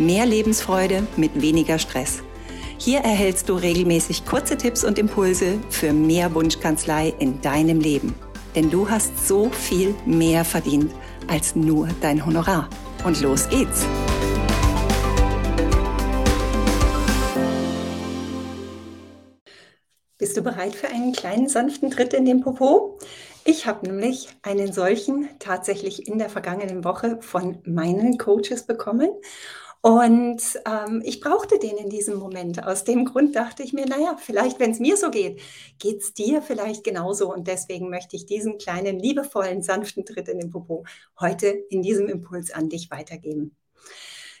Mehr Lebensfreude mit weniger Stress. Hier erhältst du regelmäßig kurze Tipps und Impulse für mehr Wunschkanzlei in deinem Leben. Denn du hast so viel mehr verdient als nur dein Honorar. Und los geht's! Bist du bereit für einen kleinen sanften Tritt in den Popo? Ich habe nämlich einen solchen tatsächlich in der vergangenen Woche von meinen Coaches bekommen. Und ähm, ich brauchte den in diesem Moment. Aus dem Grund dachte ich mir, naja, vielleicht, wenn es mir so geht, geht es dir vielleicht genauso. Und deswegen möchte ich diesen kleinen, liebevollen, sanften Tritt in den Popo heute in diesem Impuls an dich weitergeben.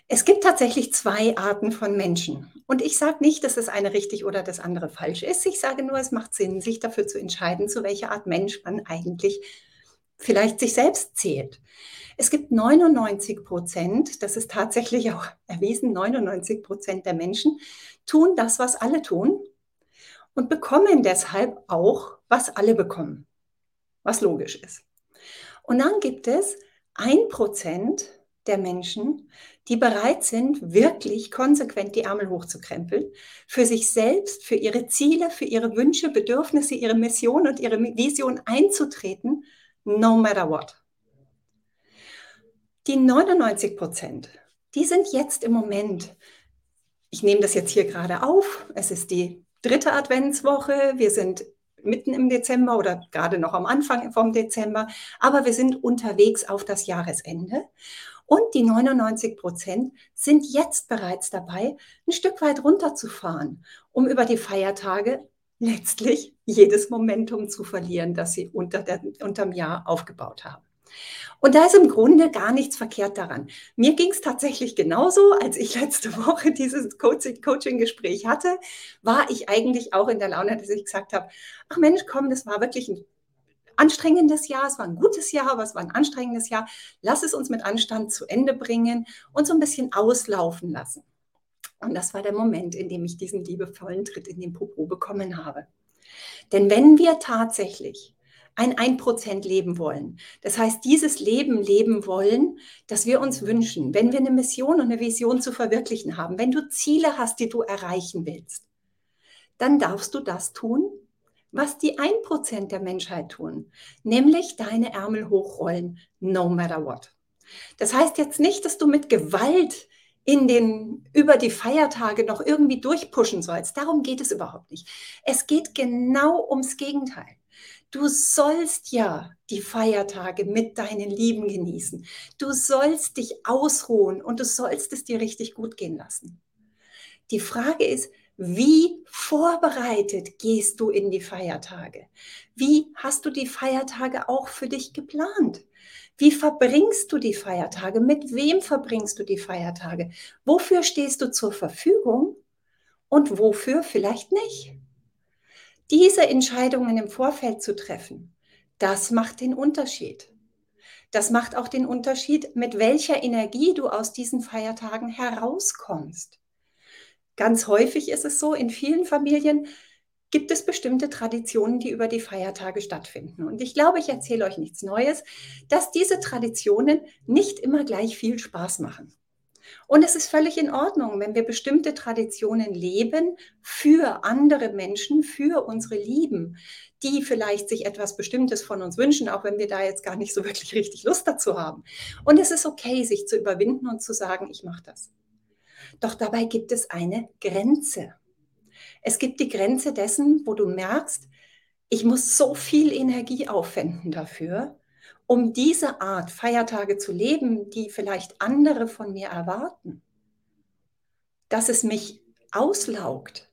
Es gibt tatsächlich zwei Arten von Menschen. Und ich sage nicht, dass das eine richtig oder das andere falsch ist. Ich sage nur, es macht Sinn, sich dafür zu entscheiden, zu welcher Art Mensch man eigentlich vielleicht sich selbst zählt. Es gibt 99 Prozent, das ist tatsächlich auch erwiesen, 99 Prozent der Menschen tun das, was alle tun und bekommen deshalb auch, was alle bekommen, was logisch ist. Und dann gibt es ein Prozent, der Menschen, die bereit sind, wirklich konsequent die Ärmel hochzukrempeln, für sich selbst, für ihre Ziele, für ihre Wünsche, Bedürfnisse, ihre Mission und ihre Vision einzutreten, no matter what. Die 99 Prozent, die sind jetzt im Moment, ich nehme das jetzt hier gerade auf, es ist die dritte Adventswoche, wir sind mitten im Dezember oder gerade noch am Anfang vom Dezember, aber wir sind unterwegs auf das Jahresende. Und die 99 Prozent sind jetzt bereits dabei, ein Stück weit runterzufahren, um über die Feiertage letztlich jedes Momentum zu verlieren, das sie unter der, unterm Jahr aufgebaut haben. Und da ist im Grunde gar nichts verkehrt daran. Mir ging es tatsächlich genauso, als ich letzte Woche dieses Coaching-Gespräch hatte, war ich eigentlich auch in der Laune, dass ich gesagt habe, ach Mensch, komm, das war wirklich ein anstrengendes Jahr, es war ein gutes Jahr, aber es war ein anstrengendes Jahr. Lass es uns mit Anstand zu Ende bringen und so ein bisschen auslaufen lassen. Und das war der Moment, in dem ich diesen liebevollen Tritt in den Popo bekommen habe. Denn wenn wir tatsächlich ein 1% leben wollen, das heißt dieses Leben leben wollen, das wir uns wünschen, wenn wir eine Mission und eine Vision zu verwirklichen haben, wenn du Ziele hast, die du erreichen willst, dann darfst du das tun, was die 1% der Menschheit tun, nämlich deine Ärmel hochrollen, no matter what. Das heißt jetzt nicht, dass du mit Gewalt in den, über die Feiertage noch irgendwie durchpushen sollst. Darum geht es überhaupt nicht. Es geht genau ums Gegenteil. Du sollst ja die Feiertage mit deinen Lieben genießen. Du sollst dich ausruhen und du sollst es dir richtig gut gehen lassen. Die Frage ist, wie vorbereitet gehst du in die Feiertage? Wie hast du die Feiertage auch für dich geplant? Wie verbringst du die Feiertage? Mit wem verbringst du die Feiertage? Wofür stehst du zur Verfügung und wofür vielleicht nicht? Diese Entscheidungen im Vorfeld zu treffen, das macht den Unterschied. Das macht auch den Unterschied, mit welcher Energie du aus diesen Feiertagen herauskommst. Ganz häufig ist es so, in vielen Familien gibt es bestimmte Traditionen, die über die Feiertage stattfinden. Und ich glaube, ich erzähle euch nichts Neues, dass diese Traditionen nicht immer gleich viel Spaß machen. Und es ist völlig in Ordnung, wenn wir bestimmte Traditionen leben für andere Menschen, für unsere Lieben, die vielleicht sich etwas Bestimmtes von uns wünschen, auch wenn wir da jetzt gar nicht so wirklich richtig Lust dazu haben. Und es ist okay, sich zu überwinden und zu sagen, ich mache das. Doch dabei gibt es eine Grenze. Es gibt die Grenze dessen, wo du merkst, ich muss so viel Energie aufwenden dafür, um diese Art Feiertage zu leben, die vielleicht andere von mir erwarten. Dass es mich auslaugt,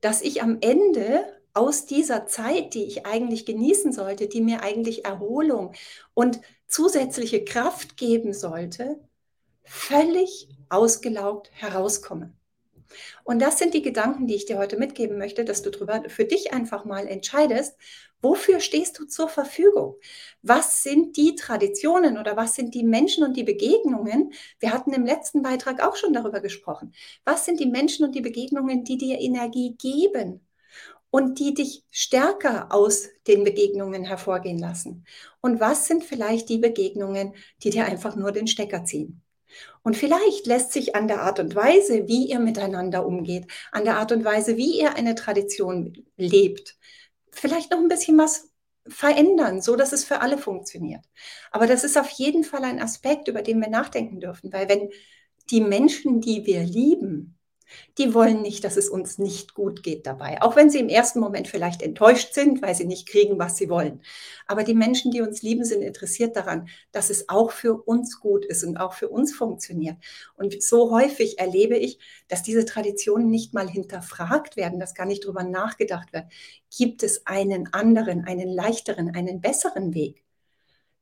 dass ich am Ende aus dieser Zeit, die ich eigentlich genießen sollte, die mir eigentlich Erholung und zusätzliche Kraft geben sollte, völlig ausgelaugt herauskomme. Und das sind die Gedanken, die ich dir heute mitgeben möchte, dass du drüber für dich einfach mal entscheidest, wofür stehst du zur Verfügung? Was sind die Traditionen oder was sind die Menschen und die Begegnungen? Wir hatten im letzten Beitrag auch schon darüber gesprochen. Was sind die Menschen und die Begegnungen, die dir Energie geben? und die dich stärker aus den Begegnungen hervorgehen lassen? Und was sind vielleicht die Begegnungen, die dir einfach nur den Stecker ziehen? Und vielleicht lässt sich an der Art und Weise, wie ihr miteinander umgeht, an der Art und Weise, wie ihr eine Tradition lebt, vielleicht noch ein bisschen was verändern, so dass es für alle funktioniert. Aber das ist auf jeden Fall ein Aspekt, über den wir nachdenken dürfen, weil wenn die Menschen, die wir lieben, die wollen nicht, dass es uns nicht gut geht dabei. Auch wenn sie im ersten Moment vielleicht enttäuscht sind, weil sie nicht kriegen, was sie wollen. Aber die Menschen, die uns lieben, sind interessiert daran, dass es auch für uns gut ist und auch für uns funktioniert. Und so häufig erlebe ich, dass diese Traditionen nicht mal hinterfragt werden, dass gar nicht darüber nachgedacht wird. Gibt es einen anderen, einen leichteren, einen besseren Weg,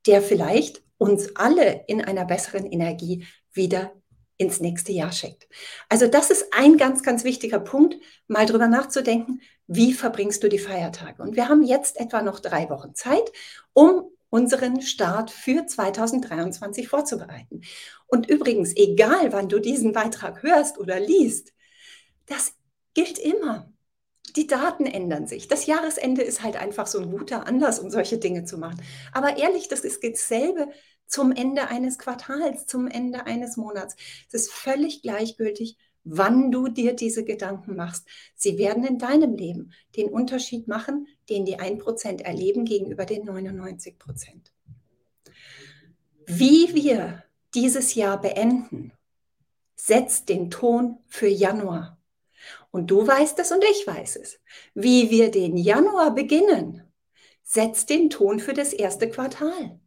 der vielleicht uns alle in einer besseren Energie wieder ins nächste Jahr schickt. Also das ist ein ganz, ganz wichtiger Punkt, mal drüber nachzudenken, wie verbringst du die Feiertage? Und wir haben jetzt etwa noch drei Wochen Zeit, um unseren Start für 2023 vorzubereiten. Und übrigens, egal wann du diesen Beitrag hörst oder liest, das gilt immer. Die Daten ändern sich. Das Jahresende ist halt einfach so ein guter Anlass, um solche Dinge zu machen. Aber ehrlich, das ist dasselbe zum Ende eines Quartals, zum Ende eines Monats. Es ist völlig gleichgültig, wann du dir diese Gedanken machst. Sie werden in deinem Leben den Unterschied machen, den die 1% erleben gegenüber den 99%. Wie wir dieses Jahr beenden, setzt den Ton für Januar. Und du weißt es und ich weiß es. Wie wir den Januar beginnen, setzt den Ton für das erste Quartal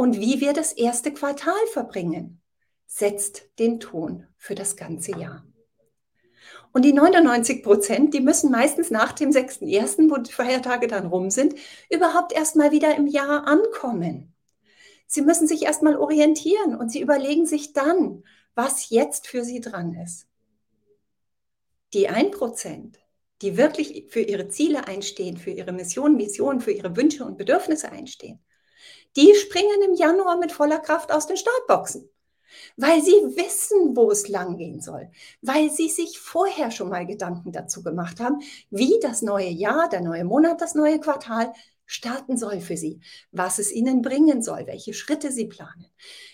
und wie wir das erste Quartal verbringen, setzt den Ton für das ganze Jahr. Und die 99 Prozent, die müssen meistens nach dem 6.1., wo die Feiertage dann rum sind, überhaupt erstmal wieder im Jahr ankommen. Sie müssen sich erstmal orientieren und sie überlegen sich dann, was jetzt für sie dran ist. Die 1 Prozent, die wirklich für ihre Ziele einstehen, für ihre Mission, Vision, für ihre Wünsche und Bedürfnisse einstehen, die springen im Januar mit voller Kraft aus den Startboxen, weil sie wissen, wo es langgehen soll, weil sie sich vorher schon mal Gedanken dazu gemacht haben, wie das neue Jahr, der neue Monat, das neue Quartal starten soll für sie, was es ihnen bringen soll, welche Schritte sie planen.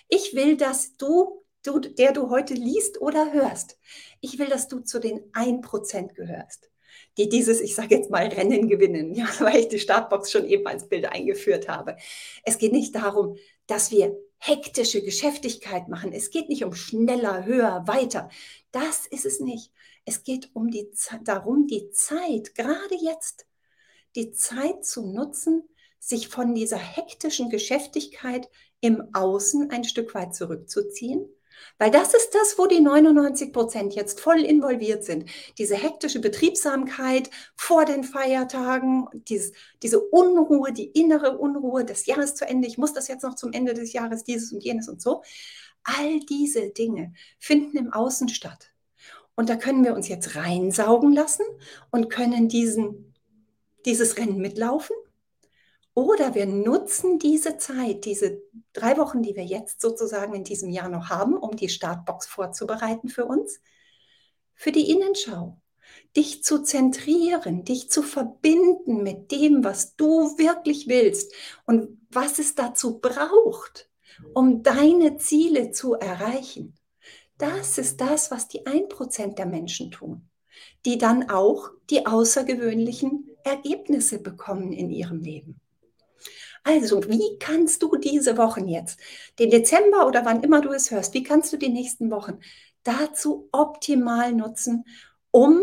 Ich will, dass du, du der du heute liest oder hörst, ich will, dass du zu den 1% gehörst die dieses, ich sage jetzt mal, Rennen gewinnen, ja, weil ich die Startbox schon eben als Bild eingeführt habe. Es geht nicht darum, dass wir hektische Geschäftigkeit machen. Es geht nicht um schneller, höher, weiter. Das ist es nicht. Es geht um die, darum, die Zeit, gerade jetzt, die Zeit zu nutzen, sich von dieser hektischen Geschäftigkeit im Außen ein Stück weit zurückzuziehen weil das ist das, wo die 99 Prozent jetzt voll involviert sind. Diese hektische Betriebsamkeit vor den Feiertagen, dieses, diese Unruhe, die innere Unruhe, das Jahr ist zu Ende, ich muss das jetzt noch zum Ende des Jahres, dieses und jenes und so. All diese Dinge finden im Außen statt. Und da können wir uns jetzt reinsaugen lassen und können diesen, dieses Rennen mitlaufen oder wir nutzen diese Zeit, diese drei Wochen, die wir jetzt sozusagen in diesem Jahr noch haben, um die Startbox vorzubereiten für uns, für die Innenschau. Dich zu zentrieren, dich zu verbinden mit dem, was du wirklich willst und was es dazu braucht, um deine Ziele zu erreichen. Das ist das, was die 1% der Menschen tun, die dann auch die außergewöhnlichen Ergebnisse bekommen in ihrem Leben. Also, wie kannst du diese Wochen jetzt, den Dezember oder wann immer du es hörst, wie kannst du die nächsten Wochen dazu optimal nutzen, um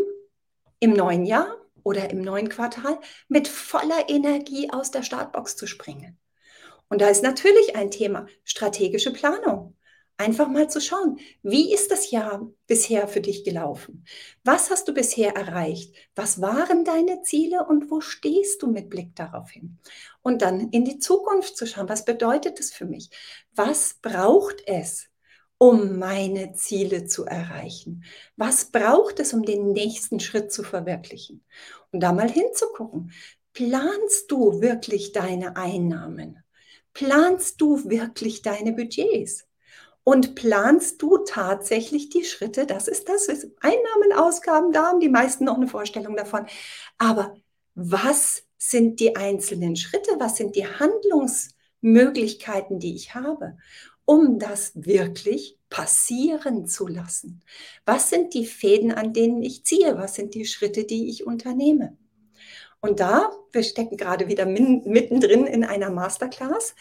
im neuen Jahr oder im neuen Quartal mit voller Energie aus der Startbox zu springen? Und da ist natürlich ein Thema strategische Planung. Einfach mal zu schauen, wie ist das Jahr bisher für dich gelaufen? Was hast du bisher erreicht? Was waren deine Ziele und wo stehst du mit Blick darauf hin? Und dann in die Zukunft zu schauen, was bedeutet das für mich? Was braucht es, um meine Ziele zu erreichen? Was braucht es, um den nächsten Schritt zu verwirklichen? Und da mal hinzugucken. Planst du wirklich deine Einnahmen? Planst du wirklich deine Budgets? Und planst du tatsächlich die Schritte? Das ist das. Einnahmen, Ausgaben, da haben die meisten noch eine Vorstellung davon. Aber was sind die einzelnen Schritte? Was sind die Handlungsmöglichkeiten, die ich habe, um das wirklich passieren zu lassen? Was sind die Fäden, an denen ich ziehe? Was sind die Schritte, die ich unternehme? Und da, wir stecken gerade wieder mittendrin in einer Masterclass,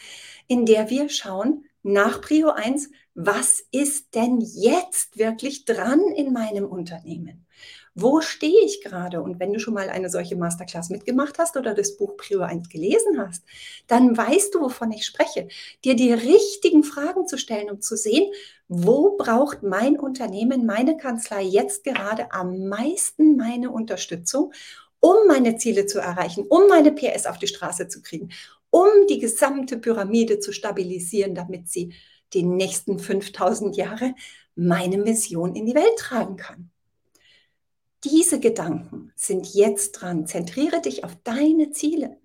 in der wir schauen, nach Prio 1, was ist denn jetzt wirklich dran in meinem Unternehmen? Wo stehe ich gerade? Und wenn du schon mal eine solche Masterclass mitgemacht hast oder das Buch Prio 1 gelesen hast, dann weißt du, wovon ich spreche. Dir die richtigen Fragen zu stellen, um zu sehen, wo braucht mein Unternehmen, meine Kanzlei jetzt gerade am meisten meine Unterstützung, um meine Ziele zu erreichen, um meine PS auf die Straße zu kriegen, um die gesamte Pyramide zu stabilisieren, damit sie die nächsten 5000 Jahre meine Mission in die Welt tragen kann. Diese Gedanken sind jetzt dran. Zentriere dich auf deine Ziele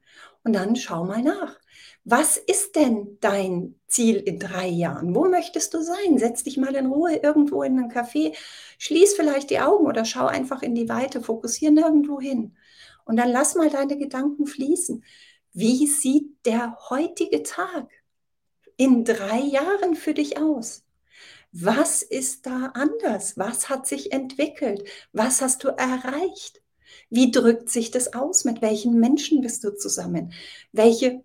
und dann schau mal nach. Was ist denn dein Ziel in drei Jahren? Wo möchtest du sein? Setz dich mal in Ruhe irgendwo in einen Café, schließ vielleicht die Augen oder schau einfach in die Weite, fokussiere nirgendwo hin. Und dann lass mal deine Gedanken fließen. Wie sieht der heutige Tag in drei Jahren für dich aus? Was ist da anders? Was hat sich entwickelt? Was hast du erreicht? Wie drückt sich das aus? Mit welchen Menschen bist du zusammen? Welche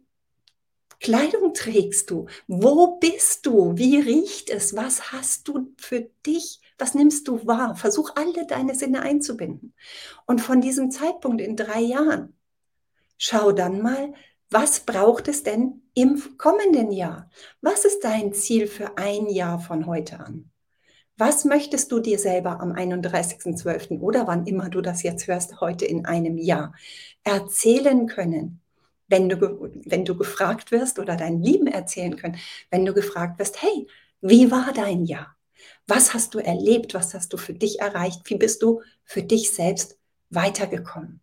Kleidung trägst du? Wo bist du? Wie riecht es? Was hast du für dich? Was nimmst du wahr? Versuch alle deine Sinne einzubinden. Und von diesem Zeitpunkt in drei Jahren Schau dann mal, was braucht es denn im kommenden Jahr? Was ist dein Ziel für ein Jahr von heute an? Was möchtest du dir selber am 31.12. oder wann immer du das jetzt hörst, heute in einem Jahr erzählen können? Wenn du, wenn du gefragt wirst oder dein Lieben erzählen können, wenn du gefragt wirst, hey, wie war dein Jahr? Was hast du erlebt? Was hast du für dich erreicht? Wie bist du für dich selbst weitergekommen?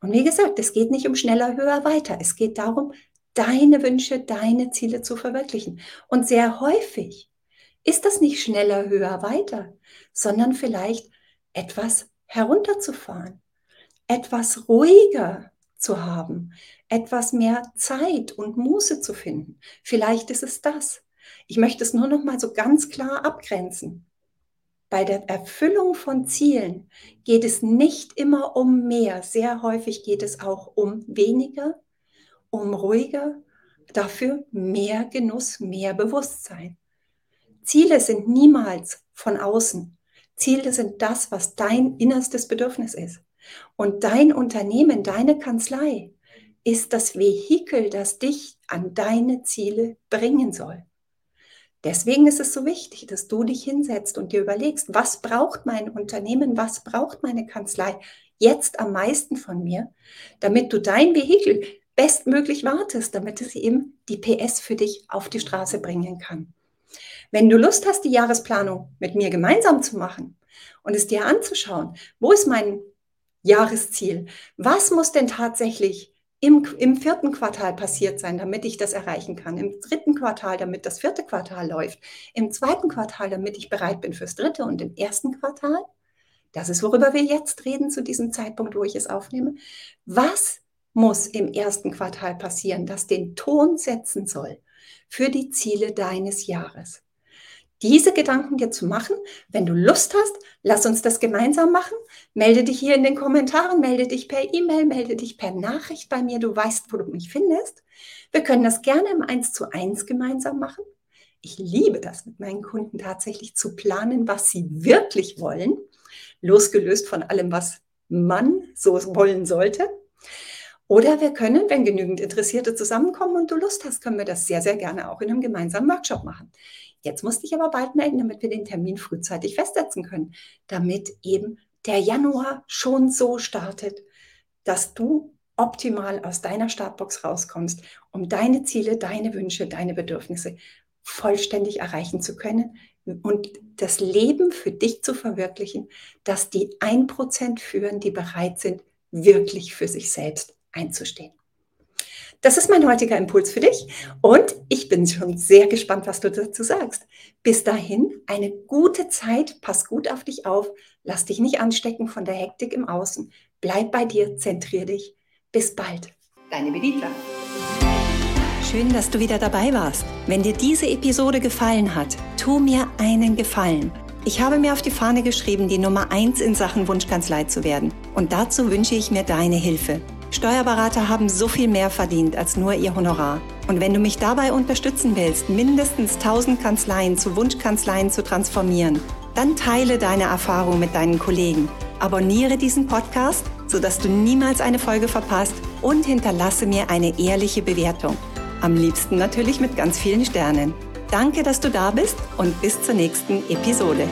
Und wie gesagt, es geht nicht um schneller, höher, weiter. Es geht darum, deine Wünsche, deine Ziele zu verwirklichen. Und sehr häufig ist das nicht schneller, höher, weiter, sondern vielleicht etwas herunterzufahren, etwas ruhiger zu haben, etwas mehr Zeit und Muße zu finden. Vielleicht ist es das. Ich möchte es nur noch mal so ganz klar abgrenzen. Bei der Erfüllung von Zielen geht es nicht immer um mehr. Sehr häufig geht es auch um weniger, um ruhiger, dafür mehr Genuss, mehr Bewusstsein. Ziele sind niemals von außen. Ziele sind das, was dein innerstes Bedürfnis ist. Und dein Unternehmen, deine Kanzlei ist das Vehikel, das dich an deine Ziele bringen soll. Deswegen ist es so wichtig, dass du dich hinsetzt und dir überlegst, was braucht mein Unternehmen, was braucht meine Kanzlei jetzt am meisten von mir, damit du dein Vehikel bestmöglich wartest, damit es eben die PS für dich auf die Straße bringen kann. Wenn du Lust hast, die Jahresplanung mit mir gemeinsam zu machen und es dir anzuschauen, wo ist mein Jahresziel? Was muss denn tatsächlich im, im vierten Quartal passiert sein, damit ich das erreichen kann. Im dritten Quartal, damit das vierte Quartal läuft. Im zweiten Quartal, damit ich bereit bin fürs dritte. Und im ersten Quartal, das ist, worüber wir jetzt reden zu diesem Zeitpunkt, wo ich es aufnehme. Was muss im ersten Quartal passieren, das den Ton setzen soll für die Ziele deines Jahres? Diese Gedanken dir zu machen. Wenn du Lust hast, lass uns das gemeinsam machen. Melde dich hier in den Kommentaren, melde dich per E-Mail, melde dich per Nachricht bei mir. Du weißt, wo du mich findest. Wir können das gerne im 1 zu 1 gemeinsam machen. Ich liebe das mit meinen Kunden tatsächlich zu planen, was sie wirklich wollen, losgelöst von allem, was man so wollen sollte. Oder wir können, wenn genügend Interessierte zusammenkommen und du Lust hast, können wir das sehr, sehr gerne auch in einem gemeinsamen Workshop machen. Jetzt musst du dich aber bald melden, damit wir den Termin frühzeitig festsetzen können, damit eben der Januar schon so startet, dass du optimal aus deiner Startbox rauskommst, um deine Ziele, deine Wünsche, deine Bedürfnisse vollständig erreichen zu können und das Leben für dich zu verwirklichen, dass die 1% führen, die bereit sind, wirklich für sich selbst einzustehen. Das ist mein heutiger Impuls für dich und ich bin schon sehr gespannt, was du dazu sagst. Bis dahin eine gute Zeit, pass gut auf dich auf, lass dich nicht anstecken von der Hektik im Außen, bleib bei dir, zentrier dich. Bis bald. Deine Benita. Schön, dass du wieder dabei warst. Wenn dir diese Episode gefallen hat, tu mir einen Gefallen. Ich habe mir auf die Fahne geschrieben, die Nummer 1 in Sachen Wunschkanzlei zu werden. Und dazu wünsche ich mir deine Hilfe. Steuerberater haben so viel mehr verdient als nur ihr Honorar. Und wenn du mich dabei unterstützen willst, mindestens 1000 Kanzleien zu Wunschkanzleien zu transformieren, dann teile deine Erfahrung mit deinen Kollegen. Abonniere diesen Podcast, sodass du niemals eine Folge verpasst und hinterlasse mir eine ehrliche Bewertung. Am liebsten natürlich mit ganz vielen Sternen. Danke, dass du da bist und bis zur nächsten Episode.